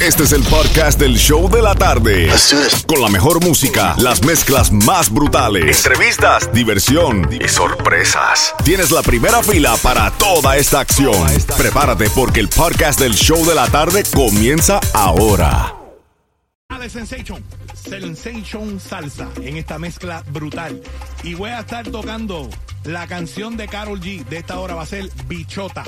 Este es el podcast del show de la tarde. Con la mejor música, las mezclas más brutales, entrevistas, diversión y sorpresas. Tienes la primera fila para toda esta acción. Prepárate porque el podcast del show de la tarde comienza ahora. de Sensation, Sensation Salsa en esta mezcla brutal. Y voy a estar tocando la canción de Carol G de esta hora va a ser Bichota.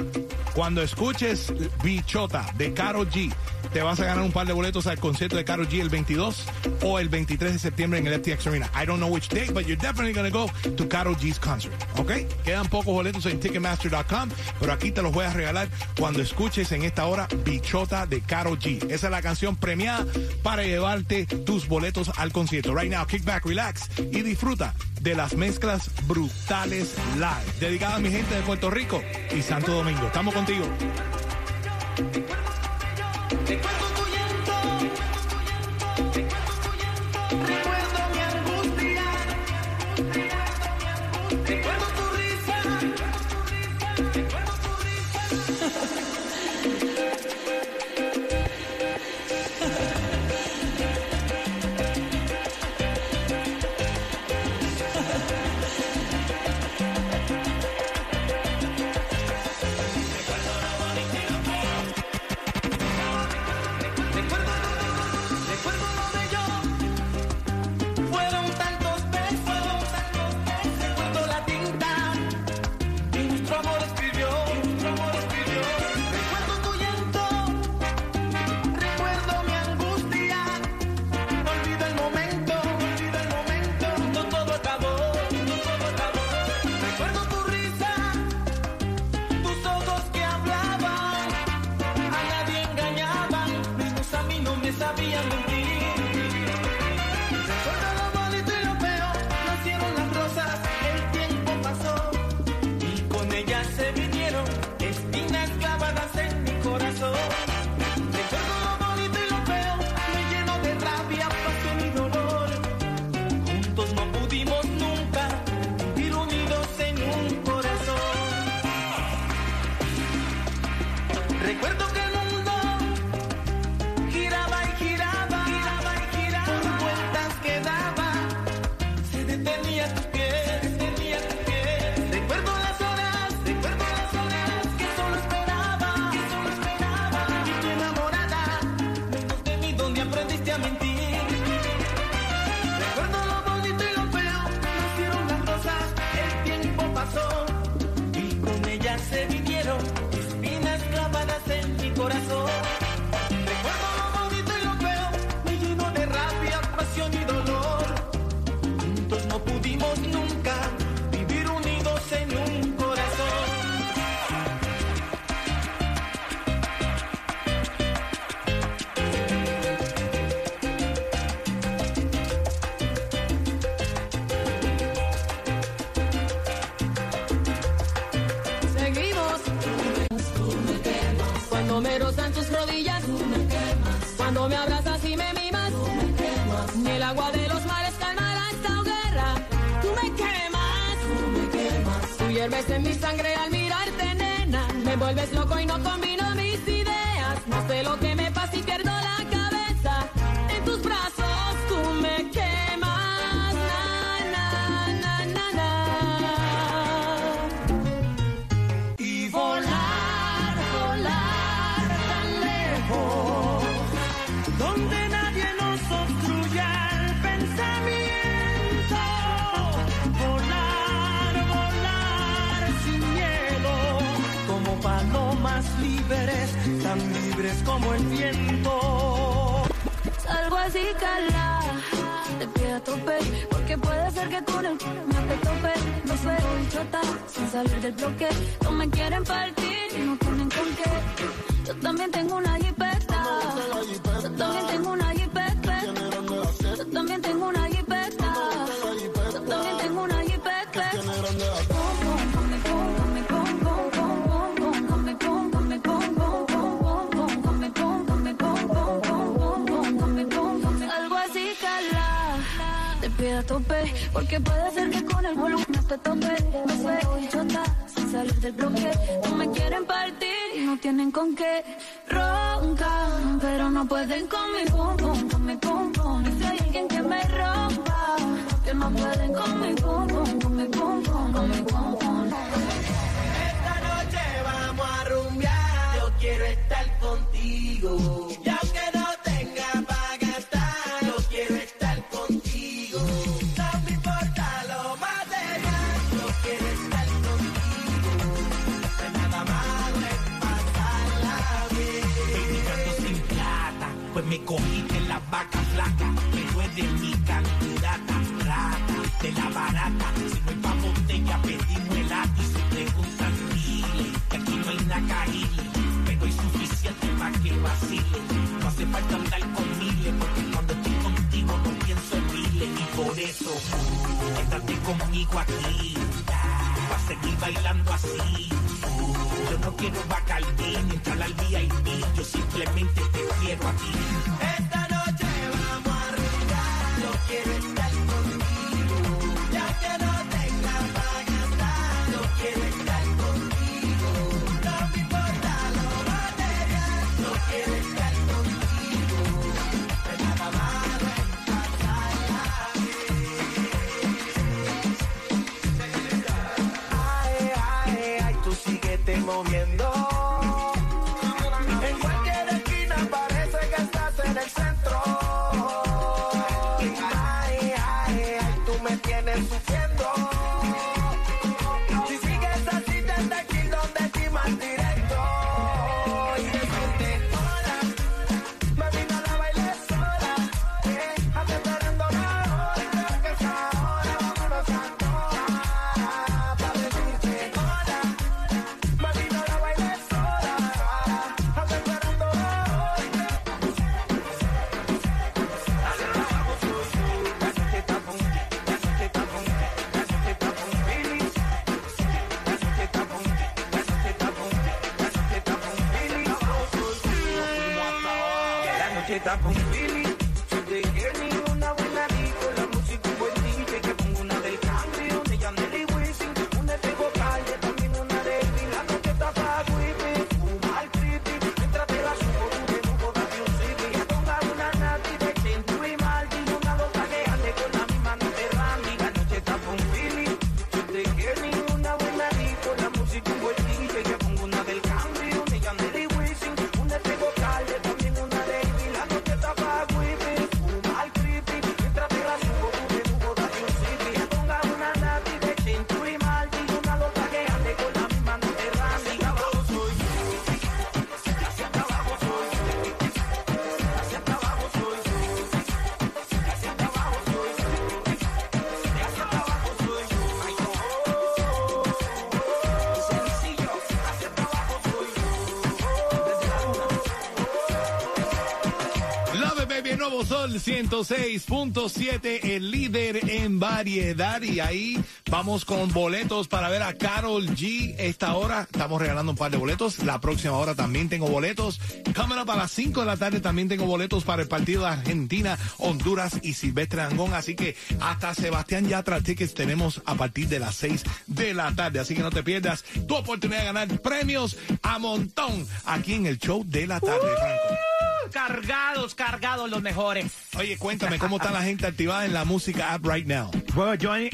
Cuando escuches Bichota de Carol G, te vas a ganar un par de boletos al concierto de Carol G el 22 o el 23 de septiembre en el FTX Arena. I don't know which day, but you're definitely going to go to Carol G's concert. ¿Ok? Quedan pocos boletos en Ticketmaster.com, pero aquí te los voy a regalar cuando escuches en esta hora Bichota de Carol G. Esa es la canción premiada para llevarte tus boletos al concierto. Right now, kick back, relax y disfruta de las mezclas brutales live. Dedicada a mi gente de Puerto Rico y Santo Domingo. Estamos contigo. Sabían mentir. Libres como el viento. salgo así cala, te pie a tope, porque puede ser que con el me te tope, no sé, chota, sin salir del bloque, no me quieren partir y no tienen con qué. Yo también tengo una jipeta, yo también tengo una porque puede ser que con el volumen te tope. No sé, chota, sin salir del bloque, no me quieren partir y no tienen con qué roncar, pero no pueden con mi pum pum, con mi pum pum. Y si hay alguien que me rompa, que no pueden con mi pum pum, con mi pum pum, con mi pum pum. Esta noche vamos a rumbear. Yo quiero estar contigo. Y aunque de mi candidata, rata, de la barata. Si no hay pa' botella, pedimos el y se preguntan miles, que aquí no hay nacaíle, pero hay suficiente para que vacile. No hace falta andar con miles, porque cuando estoy contigo no pienso en miles, y por eso, quédate conmigo aquí, para seguir bailando así. Yo no quiero bacardí ni entrar al VIP, yo simplemente te quiero a quiero estar contigo. Ya que no tenga para gastar. Yo quiero estar contigo. No me importa lo material. Yo quiero estar contigo. No hay nada malo Ay, ay, ay, tú síguete moviendo. La noche está sol 106.7, el líder en variedad. Y ahí vamos con boletos para ver a Carol G. Esta hora estamos regalando un par de boletos. La próxima hora también tengo boletos. Cámara para las 5 de la tarde también tengo boletos para el partido de Argentina, Honduras y Silvestre Angón. Así que hasta Sebastián Yatra Tickets tenemos a partir de las 6 de la tarde. Así que no te pierdas tu oportunidad de ganar premios a montón aquí en el show de la tarde, Franco. Cargados, cargados los mejores. Oye, cuéntame cómo está la gente activada en la música app right now. Bueno, Johnny,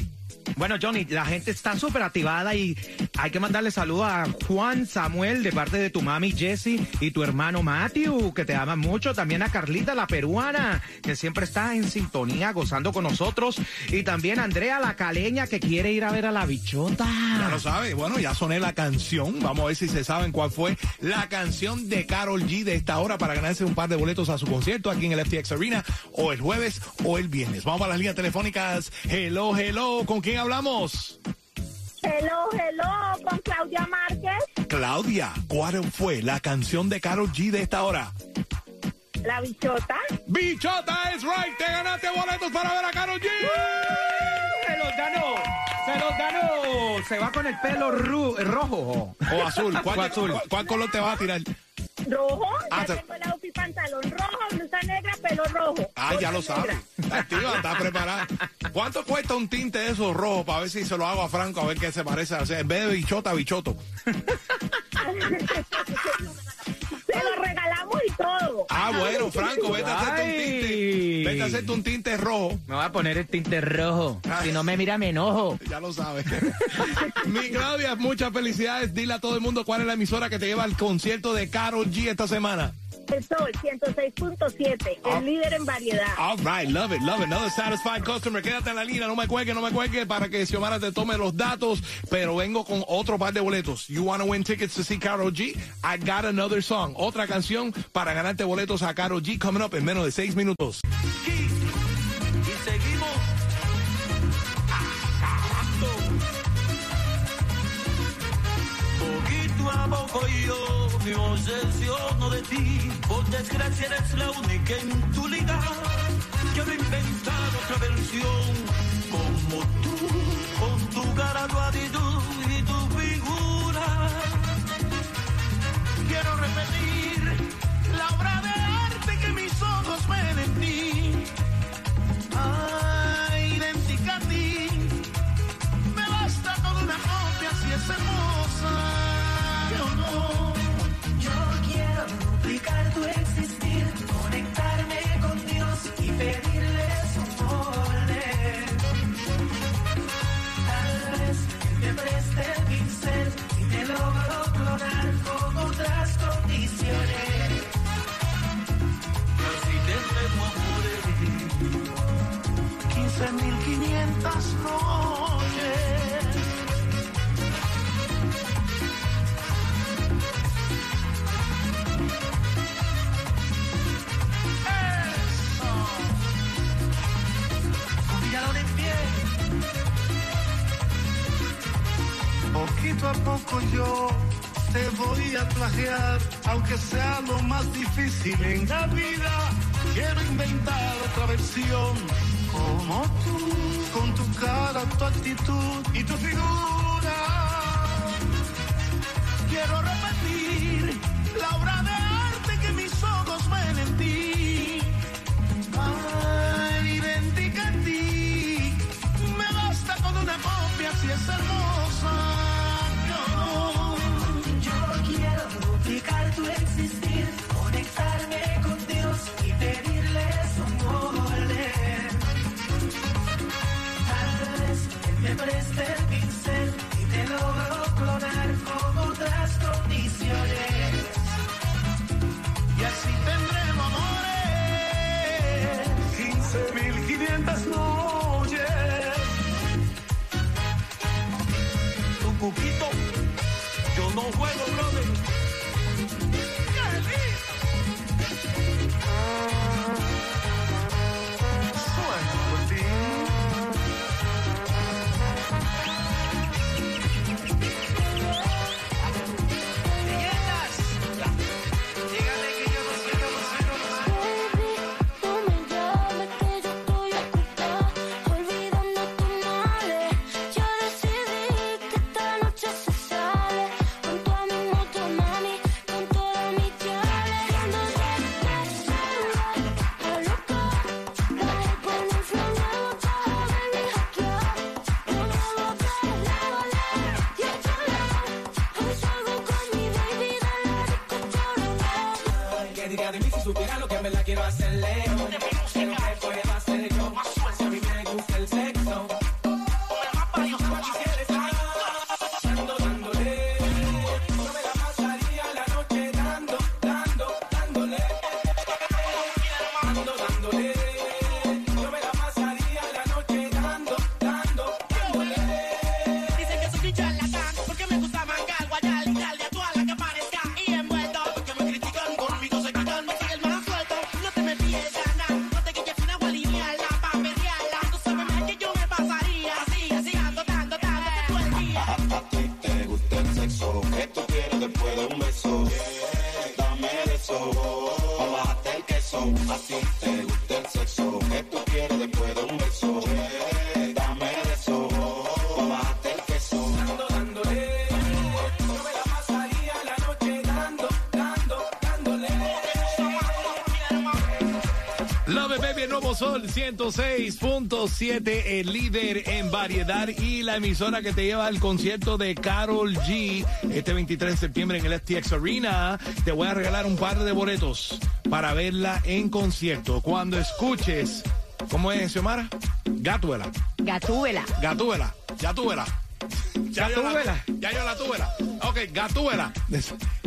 bueno, Johnny, la gente está súper activada y hay que mandarle saludos a Juan Samuel de parte de tu mami Jessie y tu hermano Matthew, que te aman mucho. También a Carlita, la peruana, que siempre está en sintonía, gozando con nosotros. Y también a Andrea, la caleña, que quiere ir a ver a la bichota. Ya lo sabes. Bueno, ya soné la canción. Vamos a ver si se saben cuál fue la canción de Carol G de esta hora para ganarse un par de boletos a su concierto aquí en el FTX Arena o el jueves o el viernes. Vamos a las líneas telefónicas. Hello, hello. ¿Con quién hablamos? Hello, hello, con Claudia Márquez, Claudia, ¿cuál fue la canción de Carol G de esta hora? la bichota. Bichota es right. Te ganaste boletos para ver a Carol G. Se los ganó, se los ganó. Se va con el pelo ru- rojo. O azul. ¿Cuál, O azul. cuál- cuál color te vas a tirar? Rojo, Ah, ya te- tengo el outfit pantalón rojo, blusa negra, pelo rojo. Ah, ya lo sabes. Está activa, está preparada. ¿Cuánto cuesta un tinte de esos rojos para ver si se lo hago a Franco a ver qué se parece? O sea, en vez de bichota, bichoto. Se lo regalamos y todo. Ah, bueno, Franco, vete a hacerte un tinte. Vete a hacerte un tinte rojo. Me voy a poner el tinte rojo. Ay. Si no me mira, me enojo. Ya lo sabes. Mi Claudia, muchas felicidades. Dile a todo el mundo cuál es la emisora que te lleva al concierto de Carol G esta semana. El Sol 106.7, Ah. el líder en variedad. All right, love it, love it. Another satisfied customer. Quédate en la línea, no me cuelgue, no me cuelgue para que Xiomara te tome los datos. Pero vengo con otro par de boletos. You wanna win tickets to see Carol G? I got another song. Otra canción para ganarte boletos a Carol G coming up en menos de seis minutos. Y seguimos acabando. Poquito a poco yo me obsesiono de ti. Por desgracia eres la única en tu liga. Quiero inventar otra versión como tú, con tu cara, tu Poquito a poco yo te voy a plagiar, aunque sea lo más difícil en la vida. Quiero inventar otra versión como tú, con tu cara, tu actitud y tu figura. Quiero repetir la obra de cuquito, yo no juego, brother. Sol 106.7, el líder en variedad y la emisora que te lleva al concierto de Carol G este 23 de septiembre en el STX Arena. Te voy a regalar un par de boletos para verla en concierto. Cuando escuches, ¿cómo es, Xiomara? Gatuela. Gatúbela. Gatúbela. Ya túbela. Ya yo la-. Ya yo la túbela. Ok, Gatúbela.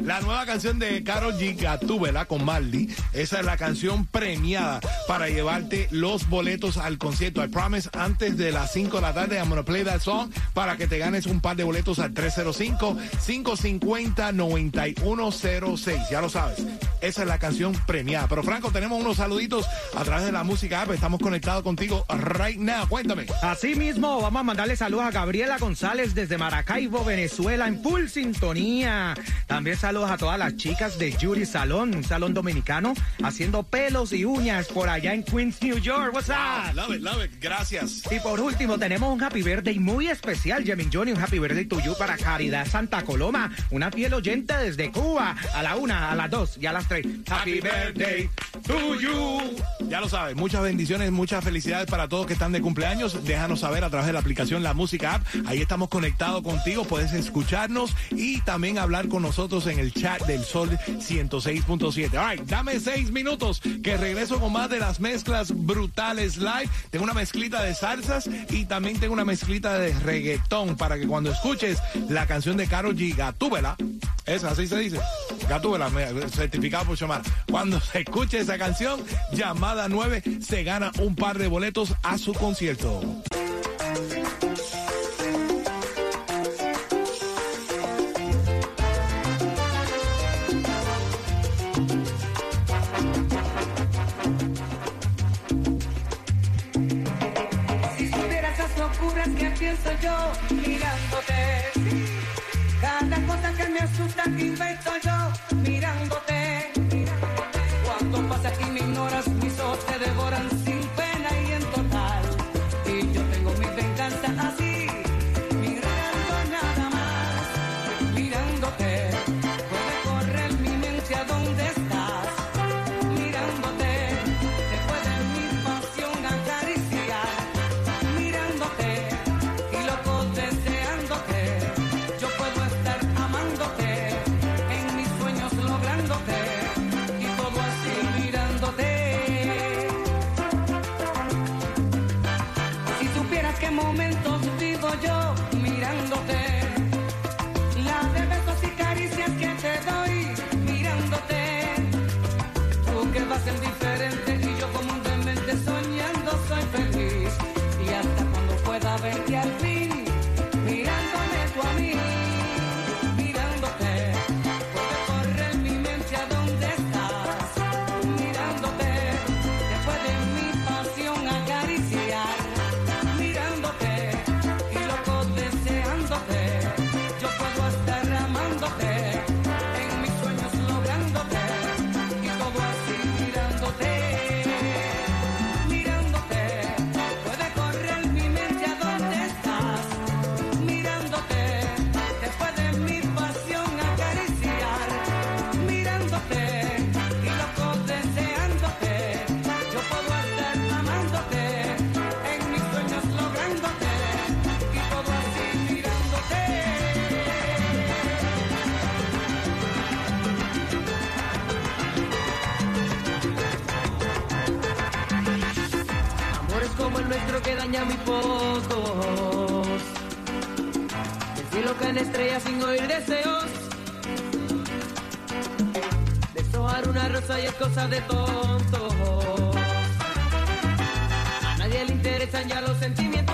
La nueva canción de Carol G, Gatúbela, con Marley. Esa es la canción premiada para llevarte los boletos al concierto. I promise, antes de las 5 de la tarde, I'm gonna play that song para que te ganes un par de boletos al 305-550-9106. Ya lo sabes. Esa es la canción premiada. Pero Franco, tenemos unos saluditos a través de la música app. Estamos conectados contigo right now. Cuéntame. Así mismo, vamos a mandarle saludos a Gabriela González desde Maracaibo, Venezuela, en full sintonía. También saludos a todas las chicas de Judy Salón, un salón dominicano, haciendo pelos y uñas por allá en Queens, New York. What's up? Love it, love it. Gracias. Y por último, tenemos un happy birthday muy especial, Jemin Johnny, un happy birthday to you para Caridad Santa Coloma, una fiel oyente desde Cuba, a la una, a las dos y a las tres. Happy birthday to you. Ya lo sabes, muchas bendiciones, muchas felicidades para todos que están de cumpleaños. Déjanos saber a través de la aplicación La Música App. Ahí estamos conectados contigo, puedes escucharnos y también hablar con nosotros en el chat del Sol 106.7. All right, dame seis minutos que regreso con más de las mezclas brutales live. Tengo una mezclita de salsas y también tengo una mezclita de reggaetón para que cuando escuches la canción de Karol G, Gatúbela, esa así se dice, Gatúbela, certificado por llamar. Cuando se escuche esa canción, llamada 9, se gana un par de boletos a su concierto. Que pienso yo mirándote. Cada cosa que me asusta que invento yo mirándote. Cuando pasas y me ignoras, verte al fin, el nuestro que daña muy pocos. El cielo caen estrellas sin oír deseos. Deshojar una rosa y es cosa de tontos. A nadie le interesan ya los sentimientos.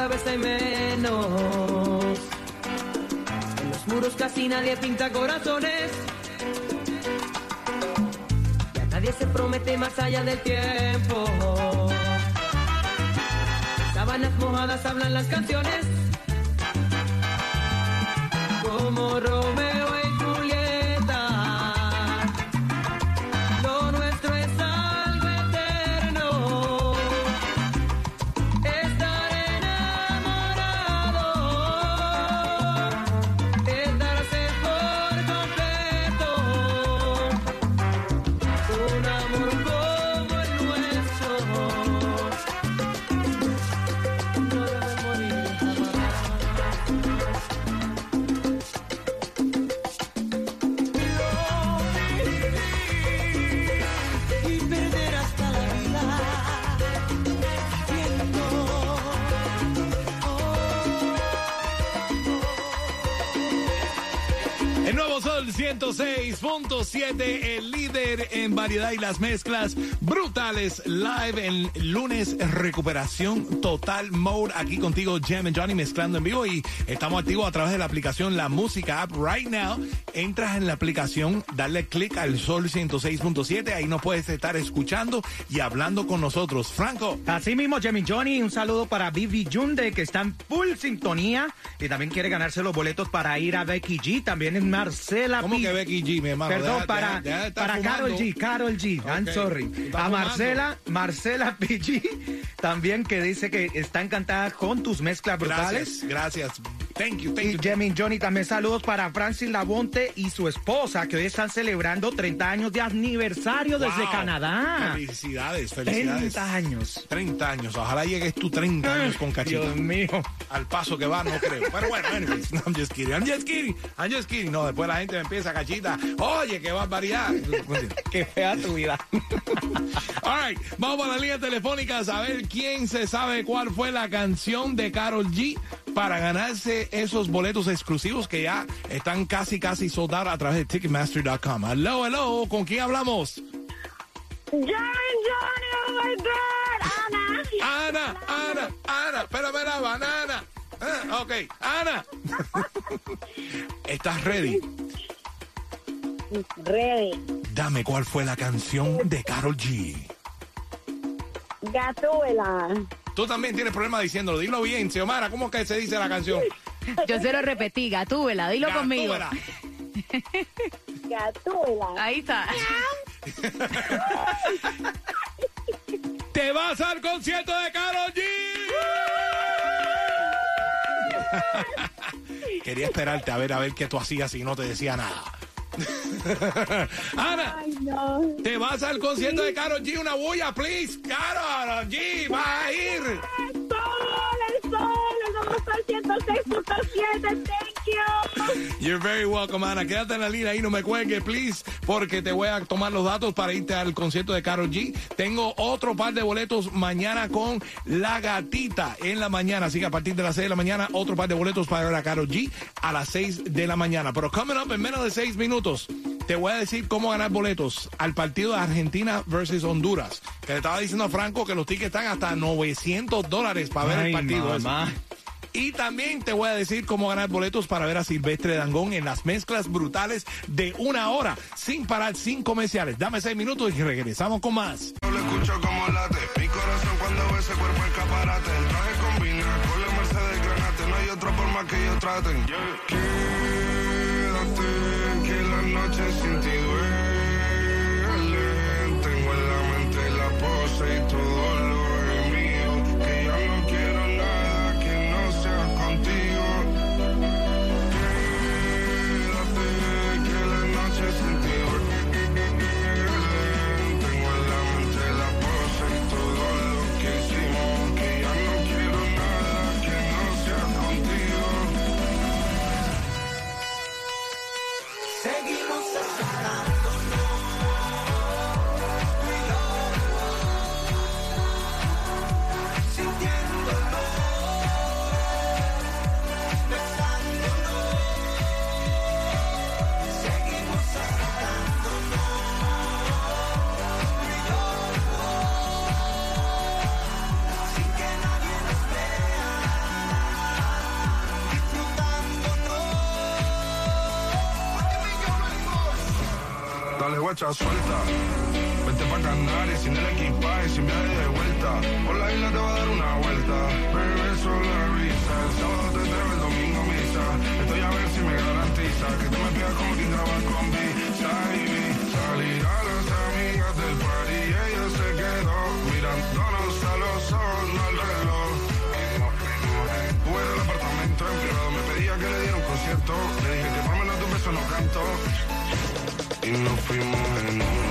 Cada vez hay menos. En los muros casi nadie pinta corazones. Ya nadie se promete más allá del tiempo. Sábanas mojadas hablan las canciones. Como Romeo El nuevo Sol 106.7, el líder en variedad y las mezclas brutales. Live en lunes, recuperación total mode. Aquí contigo, Jam and Johnny, mezclando en vivo. Y estamos activos a través de la aplicación La Música App. Right now, entras en la aplicación, dale click al Sol 106.7. Ahí nos puedes estar escuchando y hablando con nosotros. Franco. Así mismo, Jimmy Johnny, un saludo para Vivi Yunde, que está en full sintonía y también quiere ganarse los boletos para ir a Becky G. También es Marcela ¿Cómo que Becky G, mi hermano? Perdón, Deja- para, deja- deja para. Carol G, Carol G, I'm sorry. A. Marcela, Marcela PG, también que dice que está encantada con tus mezclas brutales. Gracias, gracias. Thank you, thank Y you. Jimmy Johnny, también saludos para Francis Labonte y su esposa, que hoy están celebrando 30 años de aniversario desde. Canadá. Felicidades, felicidades. 30 años. 30 años. Ojalá llegues tú 30 años con cachita. Dios mío. Al paso que va, no creo. Pero bueno, anyways, I'm just kidding. I'm just kidding. I'm just kidding. No, después la gente me empieza cachita. Oye, qué barbaridad. Qué fea tu vida. All right, vamos a la línea telefónica a saber quién se sabe cuál fue la canción de Carol G para ganarse esos boletos exclusivos que ya están casi, casi soldados a través de Ticketmaster.com. Hello, hello, ¿con quién hablamos? Johnny, Johnny, oh my God, Ana. Ana, Ana, Ana, espérame la banana. Ah, ok, Ana. ¿Estás ready? Ready. Dame cuál fue la canción de Carol G. Gatuela. Tú también tienes problema diciéndolo. Dilo bien, Xiomara. ¿Cómo es que se dice la canción? Yo se lo repetí, gatúbela, dilo conmigo. Gatúbela. Ahí está. ¡Te vas al concierto de Carol G! Quería esperarte a ver a ver qué tú hacías y no te decía nada. Ana, Ay, no. te vas al concierto de Carol G. Una bulla, please. Carol G va a ir. El sol, el sol, el nuevo sol 106.7. You. You're very welcome, Ana. Quédate en la línea ahí, no me cuelgues, please, porque te voy a tomar los datos para irte al concierto de Carol G. Tengo otro par de boletos mañana con La Gatita en la mañana, así que a partir de las 6 de la mañana, otro par de boletos para ver a Carol G a las 6 de la mañana. Pero coming up en menos de 6 minutos, te voy a decir cómo ganar boletos al partido de Argentina versus Honduras. Que le estaba diciendo a Franco que los tickets están hasta 900 dólares para ver el partido. Y también te voy a decir cómo ganar boletos para ver a Silvestre Dangón en las mezclas brutales de una hora, sin parar, sin comerciales. Dame seis minutos y regresamos con más. Lo escucho como late, mi corazón cuando ve ese cuerpo escaparate. El traje combina con la Mercedes Granate, no hay otra forma que ellos traten. Quédate, que la noche sin ti duele. Tengo en la mente la pose y todo guacha suelta. Vete pa' sin el equipaje, sin viaje de vuelta. Por la isla te va a dar una vuelta. Bebé, solo risa. El sábado te entrego, el domingo misa. Estoy a ver si me garantiza que tú me pidas como quien trabaja con visa y. Salir a las amigas del party y ella se quedó mirándonos a los ojos, no al reloj. Fuera del apartamento en privado me pedía que le diera un concierto. Le dije que de un beso no canto. Y nos fuimos en una,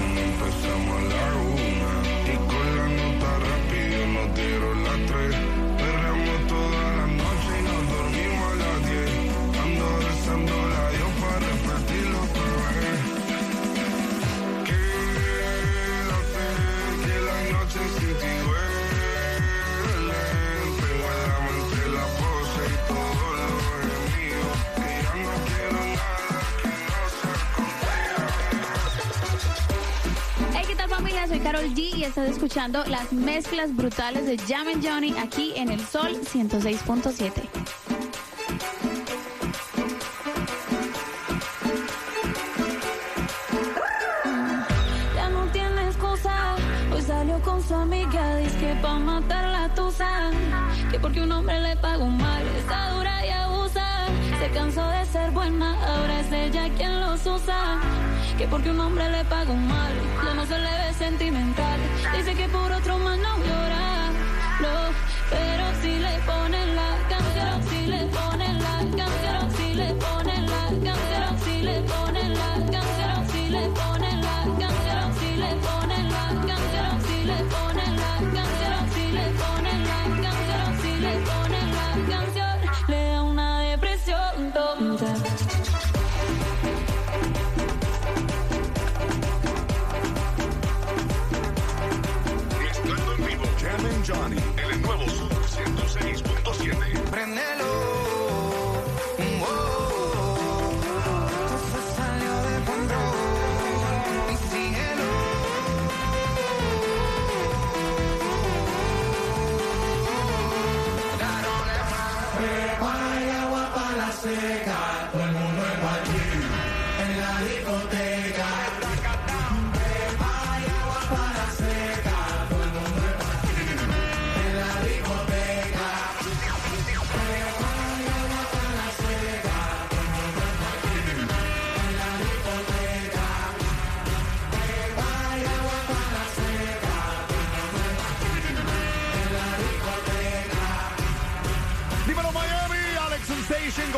Carol G y estás escuchando las mezclas brutales de Jam and Johnny aquí en el Sol 106.7. Ya no tiene excusa. Hoy salió con su amiga, dice que pa' matar la tusa. Que porque un hombre le pagó mal, está dura y abusa. Se cansó de ser buena, ahora es ella quien los usa. Que porque un hombre le pagó mal, ya no se le ve sentimental. Dice que por otro más no llora. No, pero si le ponen la canción, si le ponen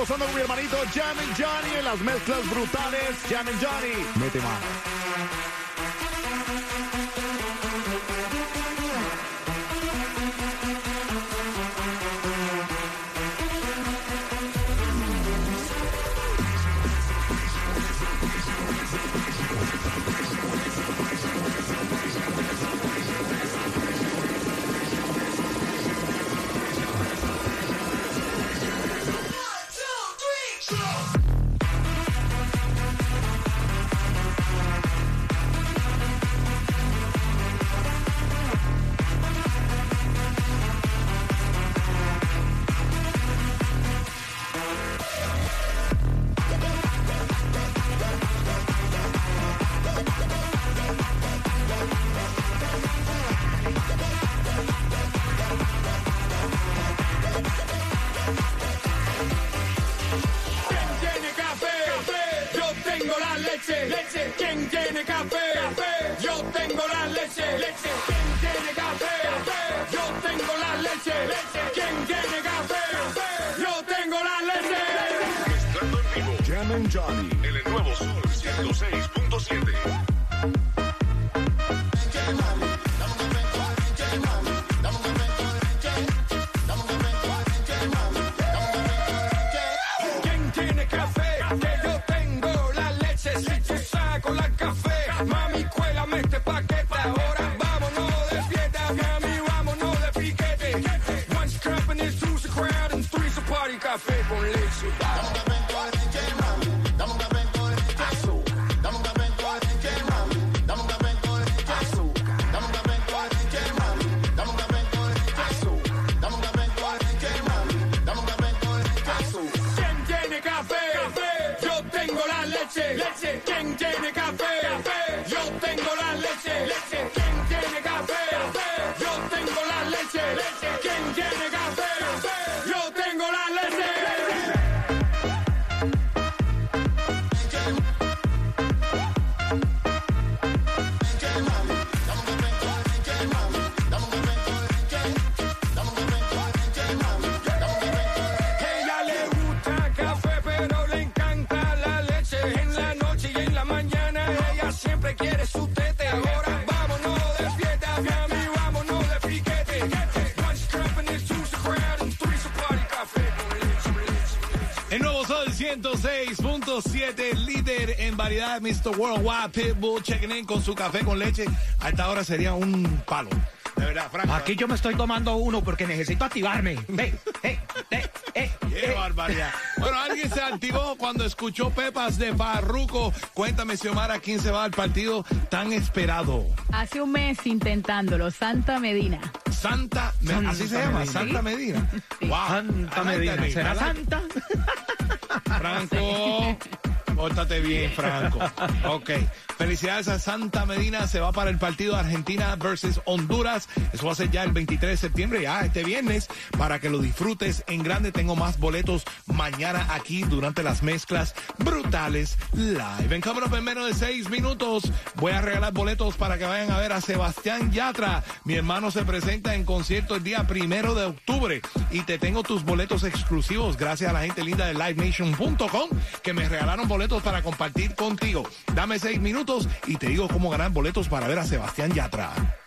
Gozando con mi hermanito Jam and Johnny en las mezclas brutales. Jam and Johnny, mete mano. 6 106.7, líder en variedad, Mr. Worldwide Pitbull, checking in con su café con leche. A esta hora sería un palo. De verdad, Franco. Aquí yo me estoy tomando uno porque necesito activarme. Ve, eh, eh, eh, Qué eh. barbaridad. Bueno, alguien se activó cuando escuchó Pepas de Farruco. Cuéntame, Xiomara, ¿quién se va al partido tan esperado? Hace un mes intentándolo, Santa Medina. Santa, Santa así se llama, Medina. Santa Medina. Wow. Santa Medina. ¿Será Santa? Franco, pórtate bien, Franco. Ok. Felicidades a Santa Medina. Se va para el partido Argentina versus Honduras. Eso va a ser ya el 23 de septiembre, ya este viernes, para que lo disfrutes en grande. Tengo más boletos mañana aquí durante las mezclas brutales live. En cámara en menos de seis minutos voy a regalar boletos para que vayan a ver a Sebastián Yatra. Mi hermano se presenta en concierto el día primero de octubre y te tengo tus boletos exclusivos gracias a la gente linda de livenation.com que me regalaron para compartir contigo. Dame seis minutos y te digo cómo ganar boletos para ver a Sebastián Yatra.